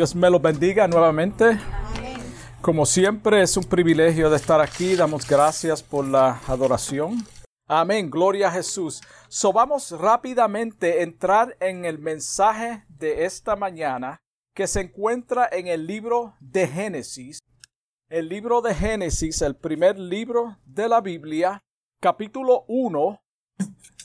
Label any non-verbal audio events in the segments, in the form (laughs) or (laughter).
Dios me los bendiga nuevamente. Como siempre es un privilegio de estar aquí. Damos gracias por la adoración. Amén. Gloria a Jesús. So vamos rápidamente a entrar en el mensaje de esta mañana que se encuentra en el libro de Génesis. El libro de Génesis, el primer libro de la Biblia, capítulo 1,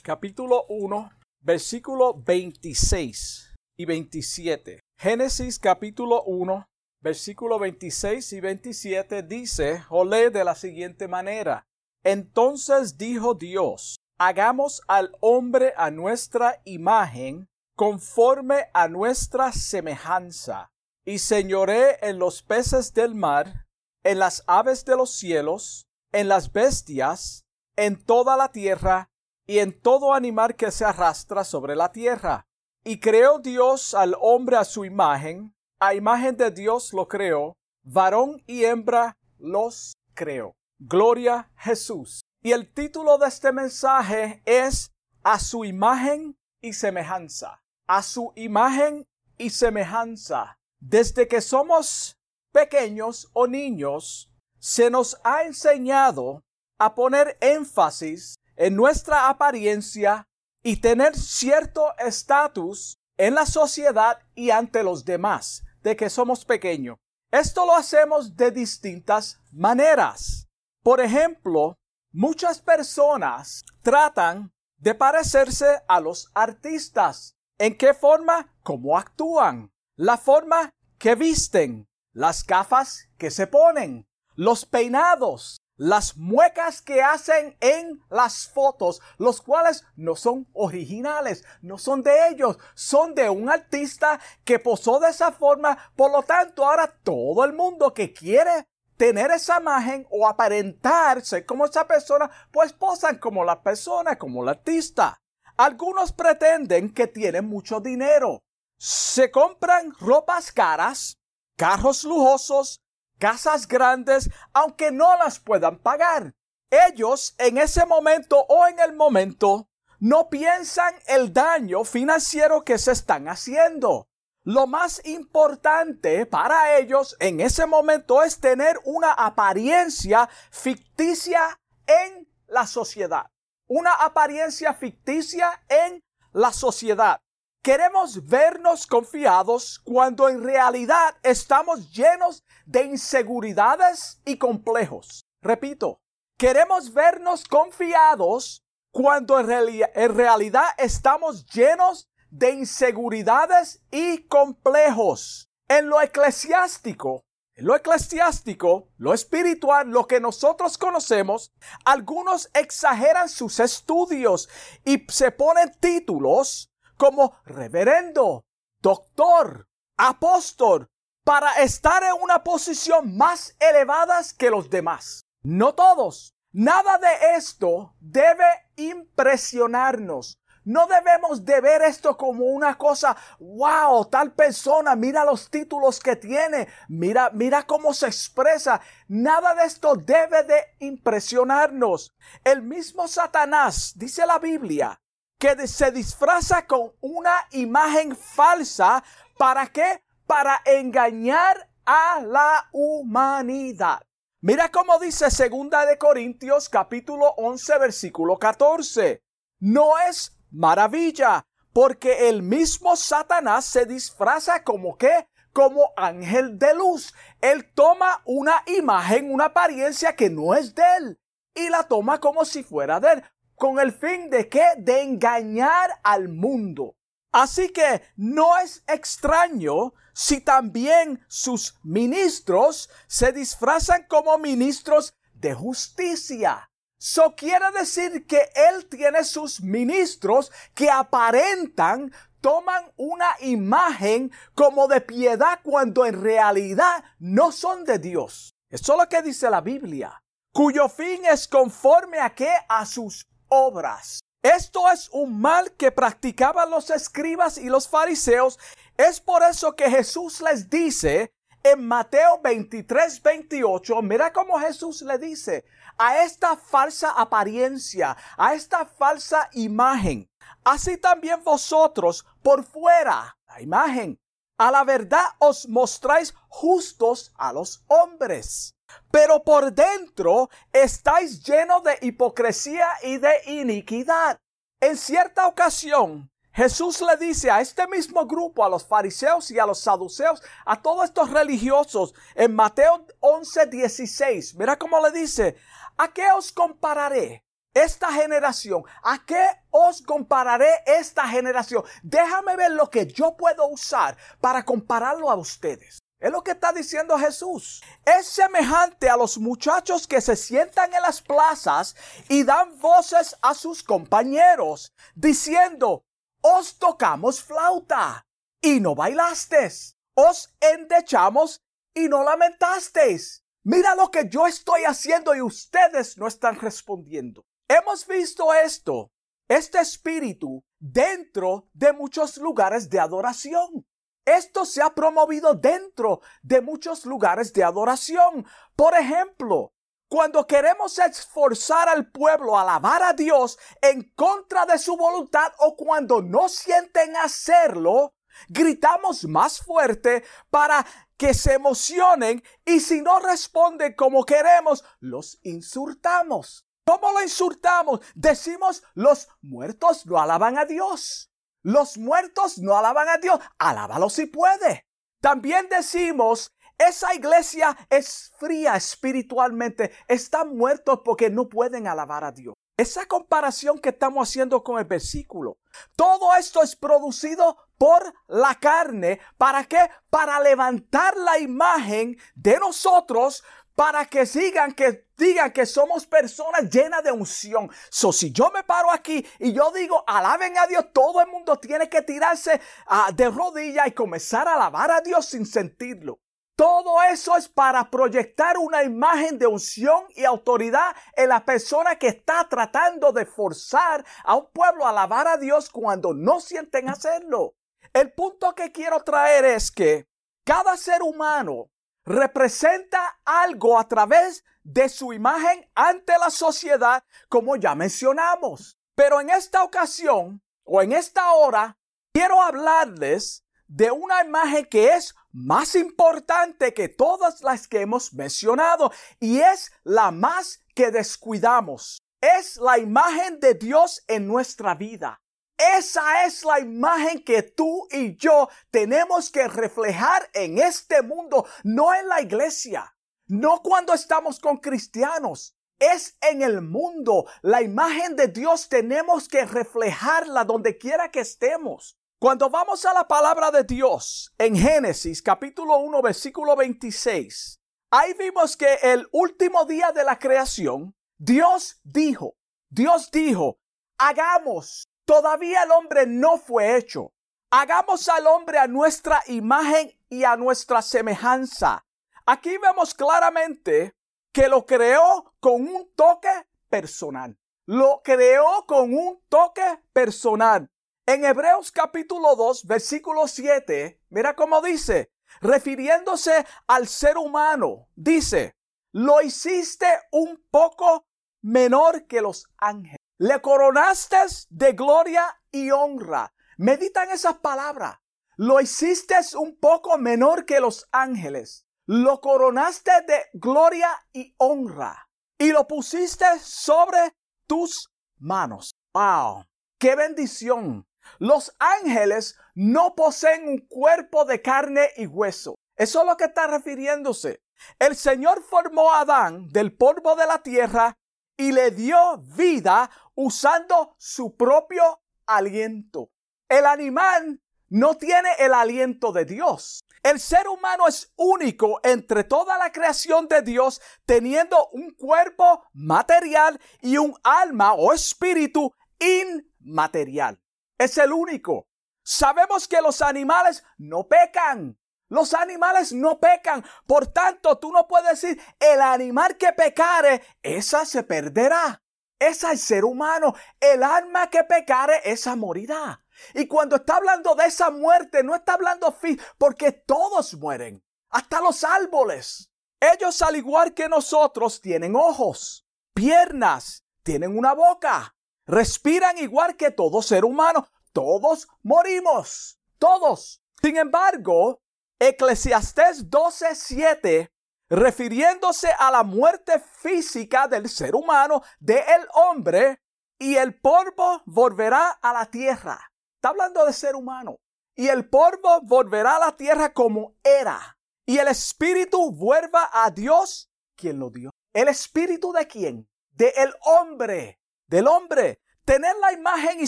capítulo 1, versículo 26 y 27. Génesis capítulo 1, versículo 26 y 27 dice, o lee de la siguiente manera. Entonces dijo Dios, hagamos al hombre a nuestra imagen, conforme a nuestra semejanza, y señoré en los peces del mar, en las aves de los cielos, en las bestias, en toda la tierra, y en todo animal que se arrastra sobre la tierra. Y creó Dios al hombre a su imagen, a imagen de Dios lo creó, varón y hembra los creó. Gloria Jesús. Y el título de este mensaje es A su imagen y semejanza. A su imagen y semejanza. Desde que somos pequeños o niños, se nos ha enseñado a poner énfasis en nuestra apariencia y tener cierto estatus en la sociedad y ante los demás de que somos pequeños. Esto lo hacemos de distintas maneras. Por ejemplo, muchas personas tratan de parecerse a los artistas. ¿En qué forma? ¿Cómo actúan? La forma que visten, las gafas que se ponen, los peinados, las muecas que hacen en las fotos, los cuales no son originales, no son de ellos, son de un artista que posó de esa forma, por lo tanto ahora todo el mundo que quiere tener esa imagen o aparentarse como esa persona, pues posan como la persona, como el artista. Algunos pretenden que tienen mucho dinero. Se compran ropas caras, carros lujosos, casas grandes, aunque no las puedan pagar. Ellos en ese momento o en el momento no piensan el daño financiero que se están haciendo. Lo más importante para ellos en ese momento es tener una apariencia ficticia en la sociedad. Una apariencia ficticia en la sociedad. Queremos vernos confiados cuando en realidad estamos llenos de inseguridades y complejos. Repito, queremos vernos confiados cuando en, realidad estamos llenos de inseguridades y complejos. En lo eclesiástico, en lo eclesiástico, lo espiritual, lo que nosotros conocemos, algunos exageran sus estudios y se ponen títulos como reverendo, doctor, apóstol, para estar en una posición más elevada que los demás. No todos. Nada de esto debe impresionarnos. No debemos de ver esto como una cosa, wow, tal persona, mira los títulos que tiene, mira, mira cómo se expresa. Nada de esto debe de impresionarnos. El mismo Satanás, dice la Biblia, que se disfraza con una imagen falsa. ¿Para qué? Para engañar a la humanidad. Mira cómo dice segunda de Corintios capítulo 11 versículo 14. No es maravilla, porque el mismo Satanás se disfraza como que como ángel de luz. Él toma una imagen, una apariencia que no es de él y la toma como si fuera de él con el fin de qué? De engañar al mundo. Así que no es extraño si también sus ministros se disfrazan como ministros de justicia. Eso quiere decir que él tiene sus ministros que aparentan, toman una imagen como de piedad cuando en realidad no son de Dios. Eso es lo que dice la Biblia, cuyo fin es conforme a qué? A sus obras. Esto es un mal que practicaban los escribas y los fariseos. Es por eso que Jesús les dice en Mateo 23, 28, mira cómo Jesús le dice a esta falsa apariencia, a esta falsa imagen. Así también vosotros por fuera, la imagen, A la verdad os mostráis justos a los hombres, pero por dentro estáis llenos de hipocresía y de iniquidad. En cierta ocasión, Jesús le dice a este mismo grupo, a los fariseos y a los saduceos, a todos estos religiosos, en Mateo 11, 16, mira cómo le dice, ¿a qué os compararé? Esta generación, ¿a qué os compararé esta generación? Déjame ver lo que yo puedo usar para compararlo a ustedes. Es lo que está diciendo Jesús. Es semejante a los muchachos que se sientan en las plazas y dan voces a sus compañeros, diciendo, os tocamos flauta y no bailasteis. Os endechamos y no lamentasteis. Mira lo que yo estoy haciendo y ustedes no están respondiendo. Hemos visto esto, este espíritu, dentro de muchos lugares de adoración. Esto se ha promovido dentro de muchos lugares de adoración. Por ejemplo, cuando queremos esforzar al pueblo a alabar a Dios en contra de su voluntad o cuando no sienten hacerlo, gritamos más fuerte para que se emocionen y si no responden como queremos, los insultamos. ¿Cómo lo insultamos? Decimos, los muertos no alaban a Dios. Los muertos no alaban a Dios. Alábalo si puede. También decimos, esa iglesia es fría espiritualmente. Están muertos porque no pueden alabar a Dios. Esa comparación que estamos haciendo con el versículo. Todo esto es producido por la carne. ¿Para qué? Para levantar la imagen de nosotros para que sigan, que digan que somos personas llenas de unción. So, si yo me paro aquí y yo digo, alaben a Dios, todo el mundo tiene que tirarse uh, de rodillas y comenzar a alabar a Dios sin sentirlo. Todo eso es para proyectar una imagen de unción y autoridad en la persona que está tratando de forzar a un pueblo a alabar a Dios cuando no sienten hacerlo. El punto que quiero traer es que cada ser humano representa algo a través de su imagen ante la sociedad, como ya mencionamos. Pero en esta ocasión, o en esta hora, quiero hablarles de una imagen que es más importante que todas las que hemos mencionado y es la más que descuidamos. Es la imagen de Dios en nuestra vida. Esa es la imagen que tú y yo tenemos que reflejar en este mundo, no en la iglesia, no cuando estamos con cristianos. Es en el mundo. La imagen de Dios tenemos que reflejarla donde quiera que estemos. Cuando vamos a la palabra de Dios en Génesis capítulo 1 versículo 26, ahí vimos que el último día de la creación, Dios dijo, Dios dijo, hagamos Todavía el hombre no fue hecho. Hagamos al hombre a nuestra imagen y a nuestra semejanza. Aquí vemos claramente que lo creó con un toque personal. Lo creó con un toque personal. En Hebreos capítulo 2, versículo 7, mira cómo dice, refiriéndose al ser humano, dice, lo hiciste un poco menor que los ángeles. Le coronaste de gloria y honra. Medita en esas palabras. Lo hiciste un poco menor que los ángeles. Lo coronaste de gloria y honra. Y lo pusiste sobre tus manos. ¡Wow! ¡Qué bendición! Los ángeles no poseen un cuerpo de carne y hueso. Eso es lo que está refiriéndose. El Señor formó a Adán del polvo de la tierra y le dio vida usando su propio aliento. El animal no tiene el aliento de Dios. El ser humano es único entre toda la creación de Dios, teniendo un cuerpo material y un alma o espíritu inmaterial. Es el único. Sabemos que los animales no pecan. Los animales no pecan. Por tanto, tú no puedes decir, el animal que pecare, esa se perderá. Esa es el ser humano. El alma que pecare, esa morirá. Y cuando está hablando de esa muerte, no está hablando fin, porque todos mueren. Hasta los árboles. Ellos, al igual que nosotros, tienen ojos, piernas, tienen una boca. Respiran igual que todo ser humano. Todos morimos. Todos. Sin embargo, Eclesiastés 12:7, refiriéndose a la muerte física del ser humano, del hombre, y el polvo volverá a la tierra. Está hablando de ser humano. Y el polvo volverá a la tierra como era. Y el espíritu vuelva a Dios, quien lo dio. ¿El espíritu de quién? De el hombre. Del hombre. Tener la imagen y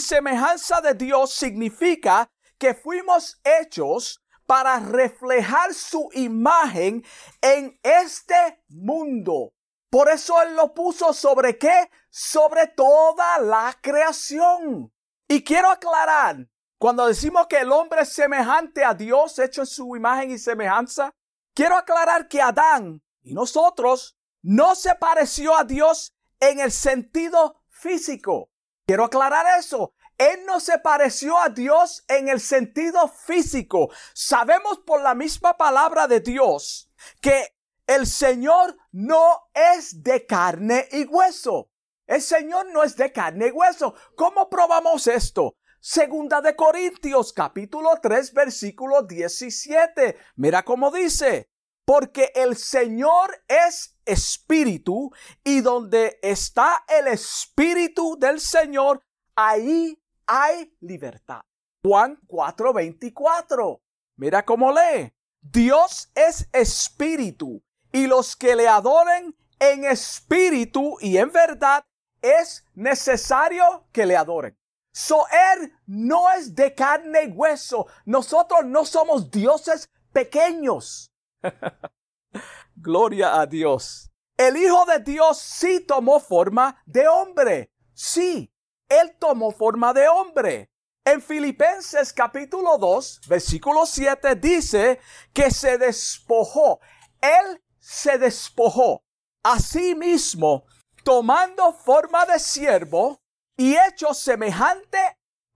semejanza de Dios significa que fuimos hechos para reflejar su imagen en este mundo. Por eso Él lo puso sobre qué? Sobre toda la creación. Y quiero aclarar, cuando decimos que el hombre es semejante a Dios, hecho en su imagen y semejanza, quiero aclarar que Adán y nosotros no se pareció a Dios en el sentido físico. Quiero aclarar eso. Él no se pareció a Dios en el sentido físico. Sabemos por la misma palabra de Dios que el Señor no es de carne y hueso. El Señor no es de carne y hueso. ¿Cómo probamos esto? Segunda de Corintios capítulo 3 versículo 17. Mira cómo dice. Porque el Señor es espíritu y donde está el espíritu del Señor, ahí hay libertad. Juan 4:24. Mira cómo lee. Dios es espíritu y los que le adoren en espíritu y en verdad es necesario que le adoren. So él no es de carne y hueso. Nosotros no somos dioses pequeños. (laughs) Gloria a Dios. El Hijo de Dios sí tomó forma de hombre. Sí, él tomó forma de hombre. En Filipenses capítulo 2, versículo 7 dice que se despojó. Él se despojó a sí mismo, tomando forma de siervo y hecho semejante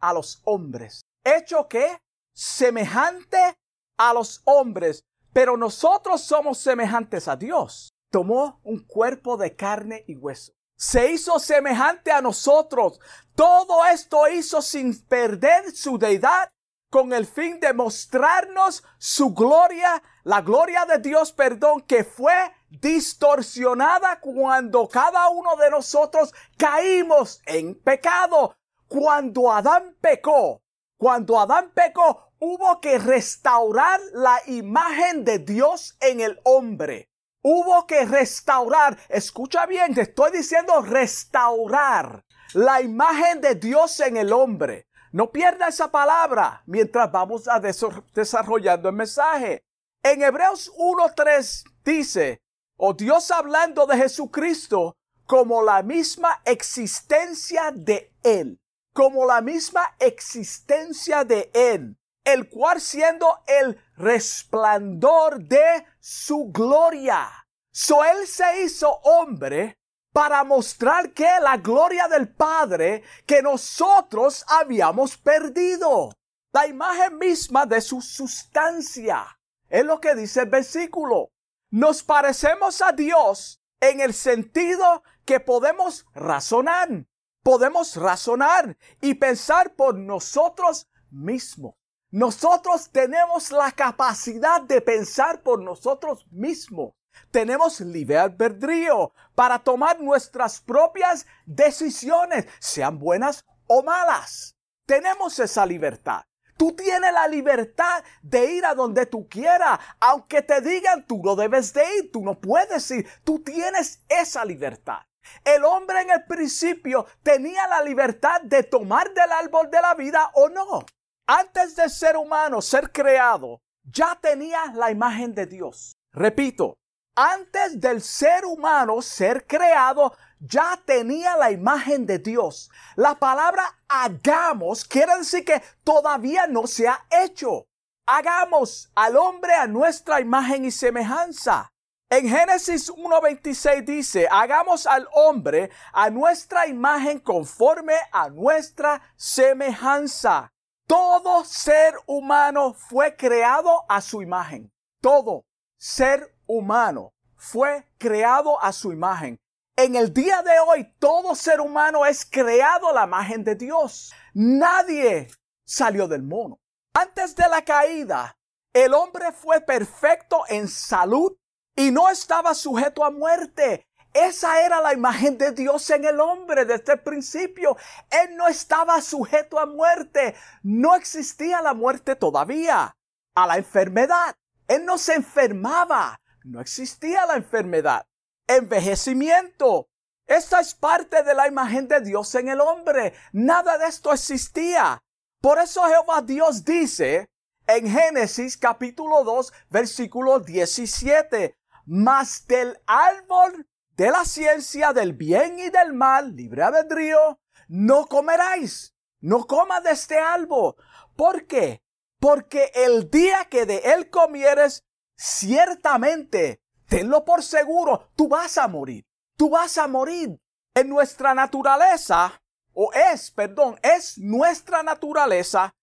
a los hombres. ¿Hecho qué? Semejante a los hombres. Pero nosotros somos semejantes a Dios. Tomó un cuerpo de carne y hueso se hizo semejante a nosotros. Todo esto hizo sin perder su deidad con el fin de mostrarnos su gloria, la gloria de Dios, perdón, que fue distorsionada cuando cada uno de nosotros caímos en pecado. Cuando Adán pecó, cuando Adán pecó, hubo que restaurar la imagen de Dios en el hombre. Hubo que restaurar, escucha bien, te estoy diciendo restaurar la imagen de Dios en el hombre. No pierda esa palabra mientras vamos a desarrollando el mensaje. En Hebreos 1.3 dice, o oh Dios hablando de Jesucristo como la misma existencia de Él, como la misma existencia de Él el cual siendo el resplandor de su gloria. So él se hizo hombre para mostrar que la gloria del Padre que nosotros habíamos perdido. La imagen misma de su sustancia. Es lo que dice el versículo. Nos parecemos a Dios en el sentido que podemos razonar. Podemos razonar y pensar por nosotros mismos. Nosotros tenemos la capacidad de pensar por nosotros mismos. Tenemos libre albedrío para tomar nuestras propias decisiones, sean buenas o malas. Tenemos esa libertad. Tú tienes la libertad de ir a donde tú quieras, aunque te digan tú no debes de ir, tú no puedes ir, tú tienes esa libertad. El hombre en el principio tenía la libertad de tomar del árbol de la vida o no. Antes del ser humano ser creado, ya tenía la imagen de Dios. Repito, antes del ser humano ser creado, ya tenía la imagen de Dios. La palabra hagamos quiere decir que todavía no se ha hecho. Hagamos al hombre a nuestra imagen y semejanza. En Génesis 1.26 dice, hagamos al hombre a nuestra imagen conforme a nuestra semejanza. Todo ser humano fue creado a su imagen. Todo ser humano fue creado a su imagen. En el día de hoy, todo ser humano es creado a la imagen de Dios. Nadie salió del mono. Antes de la caída, el hombre fue perfecto en salud y no estaba sujeto a muerte. Esa era la imagen de Dios en el hombre desde el principio. Él no estaba sujeto a muerte. No existía la muerte todavía. A la enfermedad. Él no se enfermaba. No existía la enfermedad. Envejecimiento. Esta es parte de la imagen de Dios en el hombre. Nada de esto existía. Por eso Jehová Dios dice en Génesis capítulo 2 versículo 17, mas del árbol de la ciencia del bien y del mal, libre albedrío, no comeráis, no comas de este árbol. ¿Por qué? Porque el día que de él comieres, ciertamente, tenlo por seguro, tú vas a morir, tú vas a morir. En nuestra naturaleza, o es, perdón, es nuestra naturaleza,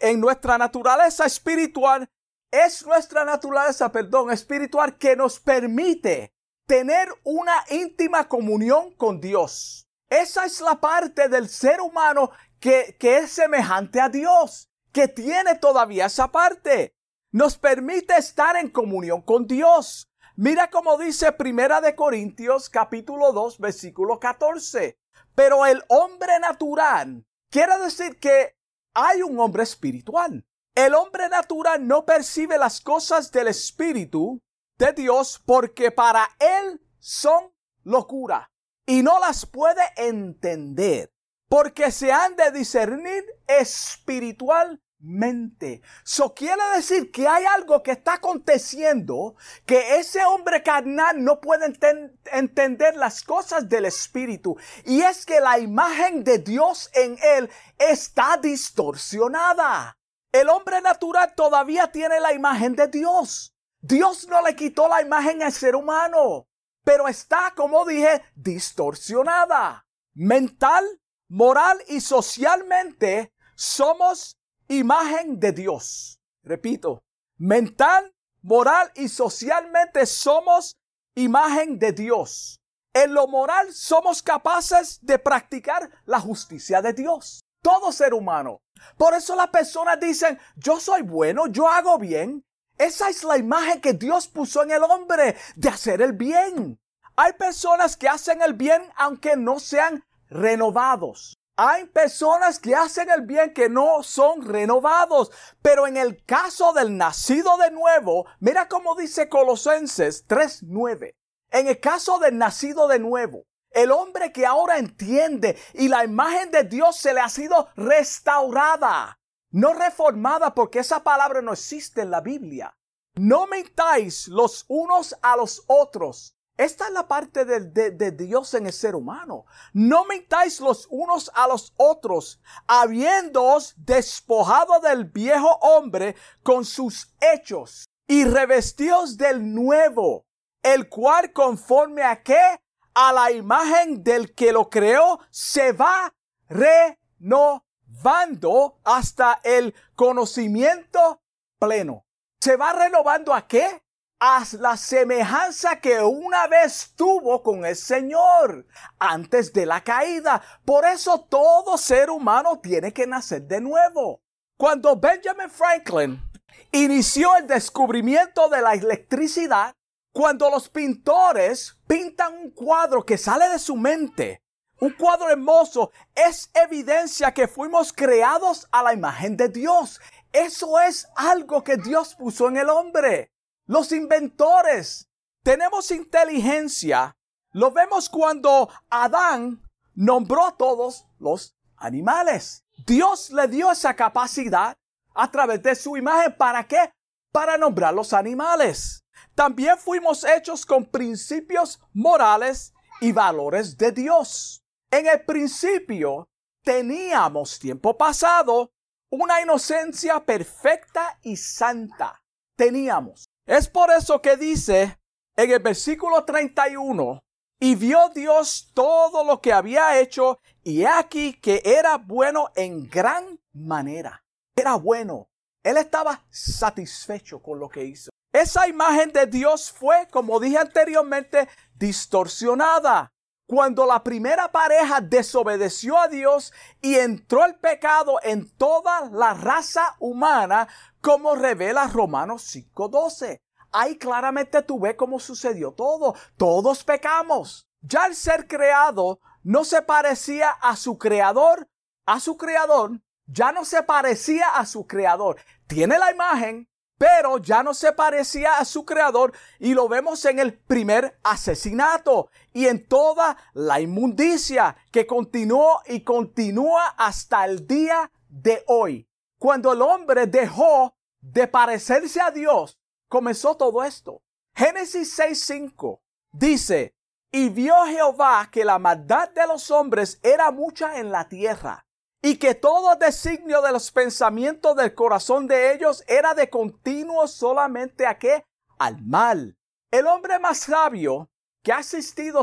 en nuestra naturaleza espiritual, es nuestra naturaleza, perdón, espiritual que nos permite tener una íntima comunión con Dios. Esa es la parte del ser humano que, que es semejante a Dios, que tiene todavía esa parte. Nos permite estar en comunión con Dios. Mira cómo dice Primera de Corintios capítulo 2 versículo 14. Pero el hombre natural quiere decir que hay un hombre espiritual. El hombre natural no percibe las cosas del espíritu de Dios porque para él son locura y no las puede entender porque se han de discernir espiritualmente. Eso quiere decir que hay algo que está aconteciendo que ese hombre carnal no puede entender las cosas del espíritu y es que la imagen de Dios en él está distorsionada. El hombre natural todavía tiene la imagen de Dios. Dios no le quitó la imagen al ser humano, pero está, como dije, distorsionada. Mental, moral y socialmente somos imagen de Dios. Repito, mental, moral y socialmente somos imagen de Dios. En lo moral somos capaces de practicar la justicia de Dios. Todo ser humano. Por eso las personas dicen, yo soy bueno, yo hago bien, esa es la imagen que Dios puso en el hombre de hacer el bien. Hay personas que hacen el bien aunque no sean renovados. Hay personas que hacen el bien que no son renovados. Pero en el caso del nacido de nuevo, mira cómo dice Colosenses 3.9. En el caso del nacido de nuevo, el hombre que ahora entiende y la imagen de Dios se le ha sido restaurada. No reformada porque esa palabra no existe en la Biblia. No mentáis los unos a los otros. Esta es la parte de, Dios en el ser humano. No mentáis los unos a los otros, habiéndoos despojado del viejo hombre con sus hechos y revestidos del nuevo, el cual conforme a qué? A la imagen del que lo creó se va hasta el conocimiento pleno. ¿Se va renovando a qué? A la semejanza que una vez tuvo con el Señor antes de la caída. Por eso todo ser humano tiene que nacer de nuevo. Cuando Benjamin Franklin inició el descubrimiento de la electricidad, cuando los pintores pintan un cuadro que sale de su mente, un cuadro hermoso es evidencia que fuimos creados a la imagen de Dios. Eso es algo que Dios puso en el hombre. Los inventores. Tenemos inteligencia. Lo vemos cuando Adán nombró a todos los animales. Dios le dio esa capacidad a través de su imagen. ¿Para qué? Para nombrar los animales. También fuimos hechos con principios morales y valores de Dios. En el principio teníamos tiempo pasado una inocencia perfecta y santa. Teníamos. Es por eso que dice en el versículo 31, y vio Dios todo lo que había hecho, y aquí que era bueno en gran manera. Era bueno. Él estaba satisfecho con lo que hizo. Esa imagen de Dios fue, como dije anteriormente, distorsionada. Cuando la primera pareja desobedeció a Dios y entró el pecado en toda la raza humana, como revela Romanos 5:12. Ahí claramente tú ves cómo sucedió todo. Todos pecamos. Ya el ser creado no se parecía a su creador, a su creador, ya no se parecía a su creador. Tiene la imagen, pero ya no se parecía a su creador y lo vemos en el primer asesinato y en toda la inmundicia que continuó y continúa hasta el día de hoy. Cuando el hombre dejó de parecerse a Dios, comenzó todo esto. Génesis 6.5 dice, y vio Jehová que la maldad de los hombres era mucha en la tierra y que todo designio de los pensamientos del corazón de ellos era de continuo solamente a qué? Al mal. El hombre más sabio que ha existido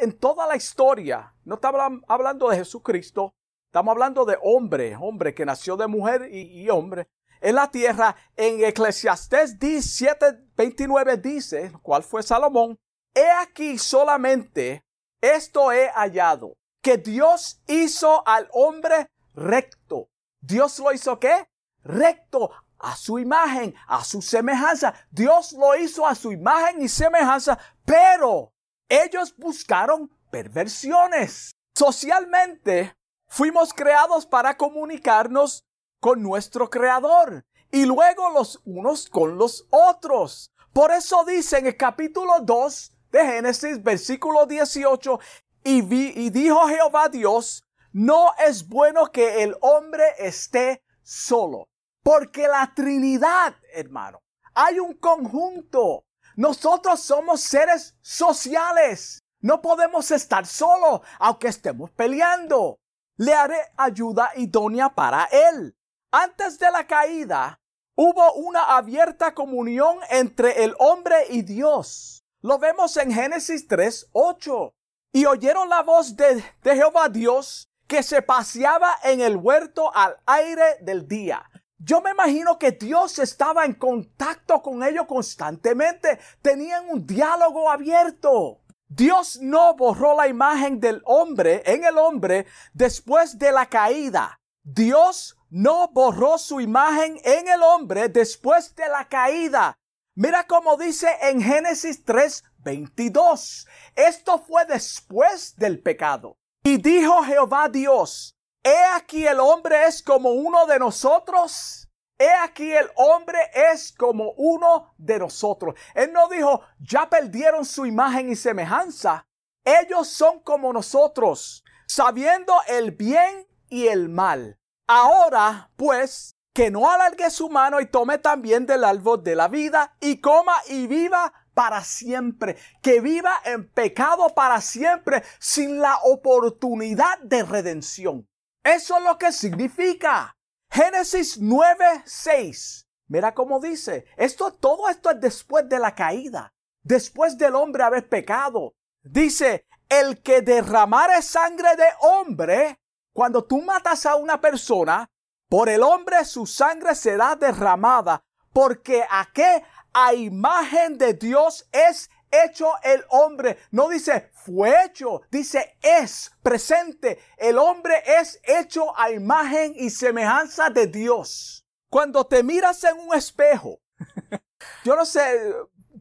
en toda la historia, no estamos hablando de Jesucristo, estamos hablando de hombre, hombre que nació de mujer y, hombre, en la tierra, en Eclesiastés 17, 29 dice, cuál fue Salomón, he aquí solamente esto he hallado, que Dios hizo al hombre recto. Dios lo hizo qué? Recto a su imagen, a su semejanza. Dios lo hizo a su imagen y semejanza, pero ellos buscaron perversiones. Socialmente, fuimos creados para comunicarnos con nuestro Creador y luego los unos con los otros. Por eso dice en el capítulo 2 de Génesis, versículo 18, y, vi, y dijo Jehová Dios, no es bueno que el hombre esté solo. Porque la Trinidad, hermano, hay un conjunto. Nosotros somos seres sociales. No podemos estar solos, aunque estemos peleando. Le haré ayuda idónea para él. Antes de la caída, hubo una abierta comunión entre el hombre y Dios. Lo vemos en Génesis 3, 8. Y oyeron la voz de, de Jehová Dios que se paseaba en el huerto al aire del día. Yo me imagino que Dios estaba en contacto con ellos constantemente. Tenían un diálogo abierto. Dios no borró la imagen del hombre en el hombre después de la caída. Dios no borró su imagen en el hombre después de la caída. Mira cómo dice en Génesis 3, 22. Esto fue después del pecado. Y dijo Jehová Dios, he aquí el hombre es como uno de nosotros. He aquí el hombre es como uno de nosotros. Él no dijo, ya perdieron su imagen y semejanza. Ellos son como nosotros, sabiendo el bien y el mal. Ahora, pues, que no alargue su mano y tome también del árbol de la vida y coma y viva para siempre, que viva en pecado para siempre sin la oportunidad de redención. Eso es lo que significa. Génesis 9, 6. Mira cómo dice, esto, todo esto es después de la caída, después del hombre haber pecado. Dice, el que derramare sangre de hombre, cuando tú matas a una persona, por el hombre su sangre será derramada, porque a qué a imagen de Dios es hecho el hombre. No dice fue hecho, dice es presente. El hombre es hecho a imagen y semejanza de Dios. Cuando te miras en un espejo, (laughs) yo no sé,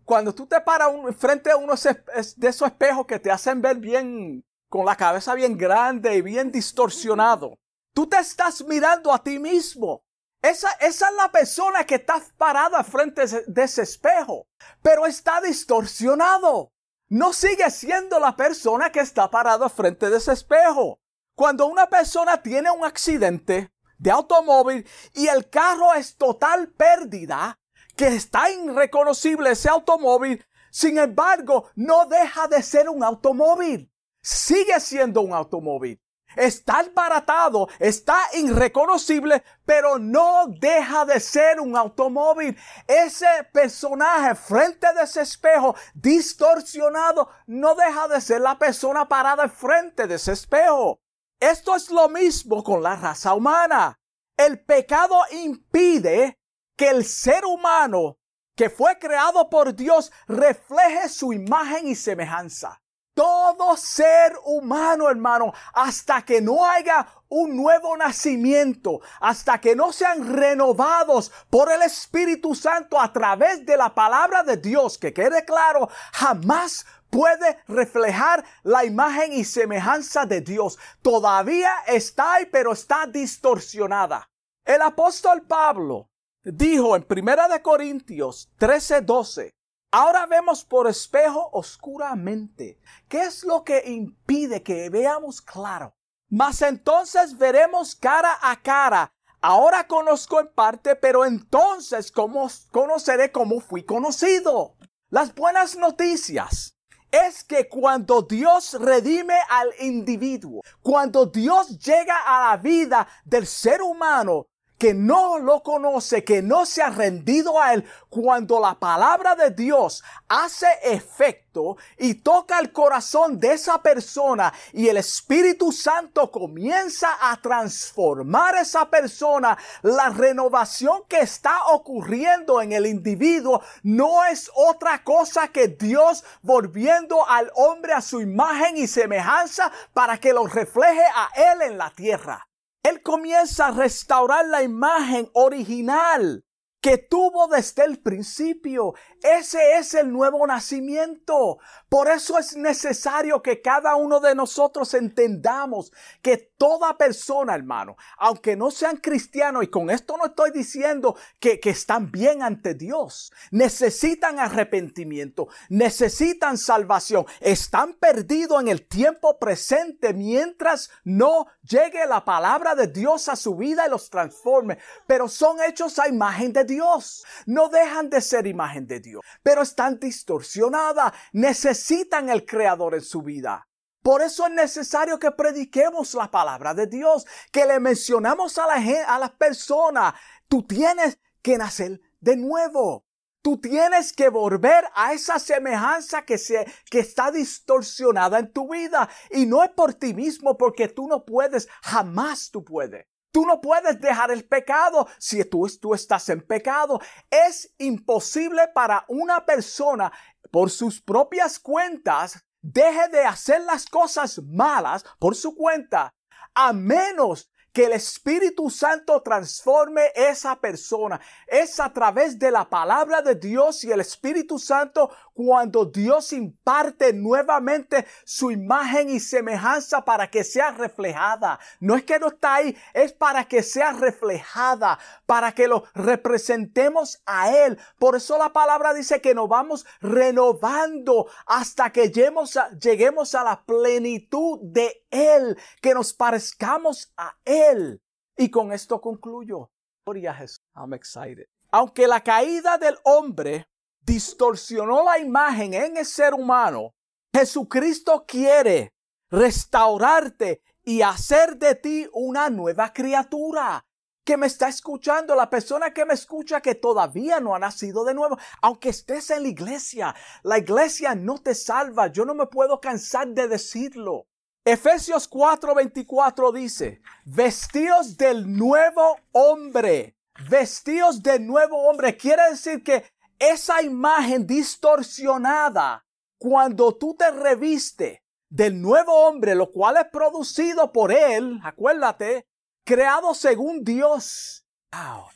cuando tú te paras frente a uno de esos espejos que te hacen ver bien, con la cabeza bien grande y bien distorsionado, tú te estás mirando a ti mismo. Esa, esa, es la persona que está parada frente de ese espejo, pero está distorsionado. No sigue siendo la persona que está parada frente de ese espejo. Cuando una persona tiene un accidente de automóvil y el carro es total pérdida, que está irreconocible ese automóvil, sin embargo, no deja de ser un automóvil. Sigue siendo un automóvil. Está embaratado, está irreconocible, pero no deja de ser un automóvil. Ese personaje frente de ese espejo distorsionado no deja de ser la persona parada frente de ese espejo. Esto es lo mismo con la raza humana. El pecado impide que el ser humano que fue creado por Dios refleje su imagen y semejanza. Todo ser humano, hermano, hasta que no haya un nuevo nacimiento, hasta que no sean renovados por el Espíritu Santo a través de la palabra de Dios, que quede claro, jamás puede reflejar la imagen y semejanza de Dios. Todavía está ahí, pero está distorsionada. El apóstol Pablo dijo en Primera de Corintios 13:12, Ahora vemos por espejo oscuramente. ¿Qué es lo que impide que veamos claro? Mas entonces veremos cara a cara. Ahora conozco en parte, pero entonces ¿cómo conoceré cómo fui conocido. Las buenas noticias es que cuando Dios redime al individuo, cuando Dios llega a la vida del ser humano, que no lo conoce, que no se ha rendido a Él, cuando la palabra de Dios hace efecto y toca el corazón de esa persona y el Espíritu Santo comienza a transformar esa persona, la renovación que está ocurriendo en el individuo no es otra cosa que Dios volviendo al hombre a su imagen y semejanza para que lo refleje a Él en la tierra. Él comienza a restaurar la imagen original que tuvo desde el principio. Ese es el nuevo nacimiento. Por eso es necesario que cada uno de nosotros entendamos que toda persona, hermano, aunque no sean cristianos, y con esto no estoy diciendo que, que están bien ante Dios, necesitan arrepentimiento, necesitan salvación, están perdidos en el tiempo presente mientras no llegue la palabra de Dios a su vida y los transforme, pero son hechos a imagen de Dios, no dejan de ser imagen de Dios pero están distorsionadas. Necesitan el Creador en su vida. Por eso es necesario que prediquemos la palabra de Dios, que le mencionamos a, la, a personas, tú tienes que nacer de nuevo. Tú tienes que volver a esa semejanza que, se, que está distorsionada en tu vida. Y no es por ti mismo, porque tú no puedes, jamás tú puedes. Tú no puedes dejar el pecado si tú, tú estás en pecado. Es imposible para una persona por sus propias cuentas deje de hacer las cosas malas por su cuenta, a menos que el Espíritu Santo transforme esa persona. Es a través de la palabra de Dios y el Espíritu Santo cuando Dios imparte nuevamente su imagen y semejanza para que sea reflejada. No es que no está ahí, es para que sea reflejada, para que lo representemos a Él. Por eso la palabra dice que nos vamos renovando hasta que lleguemos a, lleguemos a la plenitud de Él, que nos parezcamos a Él. Y con esto concluyo. Gloria Jesús. I'm excited. Aunque la caída del hombre distorsionó la imagen en el ser humano, Jesucristo quiere restaurarte y hacer de ti una nueva criatura que me está escuchando, la persona que me escucha que todavía no ha nacido de nuevo, aunque estés en la iglesia, la iglesia no te salva, yo no me puedo cansar de decirlo. Efesios 4:24 dice, vestidos del nuevo hombre, vestidos del nuevo hombre. Quiere decir que esa imagen distorsionada, cuando tú te reviste del nuevo hombre, lo cual es producido por él, acuérdate, creado según Dios.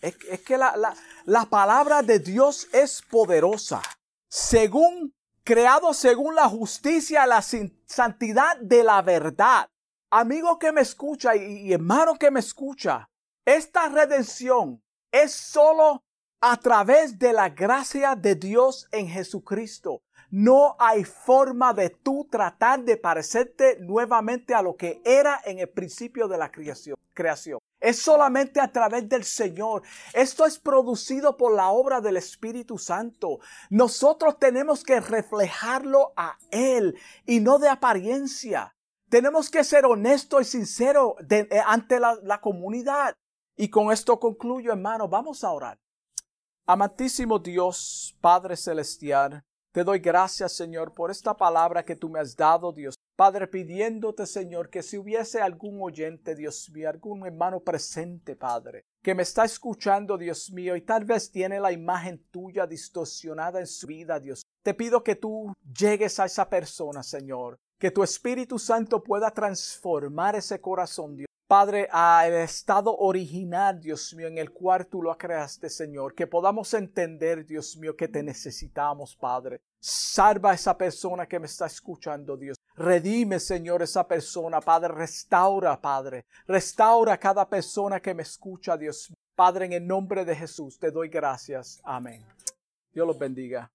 es, que la, la, la palabra de Dios es poderosa. Según creado según la justicia, la santidad de la verdad. Amigo que me escucha y, hermano que me escucha, esta redención es solo a través de la gracia de Dios en Jesucristo. No hay forma de tú tratar de parecerte nuevamente a lo que era en el principio de la creación. creación. Es solamente a través del Señor. Esto es producido por la obra del Espíritu Santo. Nosotros tenemos que reflejarlo a Él y no de apariencia. Tenemos que ser honestos y sinceros eh, ante la, la comunidad. Y con esto concluyo, hermano. Vamos a orar. Amantísimo Dios, Padre Celestial, te doy gracias, Señor, por esta palabra que tú me has dado, Dios. Padre, pidiéndote, Señor, que si hubiese algún oyente, Dios mío, algún hermano presente, Padre, que me está escuchando, Dios mío, y tal vez tiene la imagen tuya distorsionada en su vida, Dios Te pido que tú llegues a esa persona, Señor. Que tu Espíritu Santo pueda transformar ese corazón, Dios. Padre, al estado original, Dios mío, en el cual tú lo creaste, Señor. Que podamos entender, Dios mío, que te necesitamos, Padre. Salva a esa persona que me está escuchando, Dios. Redime, Señor, esa persona, Padre. Restaura, Padre. Restaura a cada persona que me escucha, Dios. Padre, en el nombre de Jesús, te doy gracias. Amén. Dios los bendiga.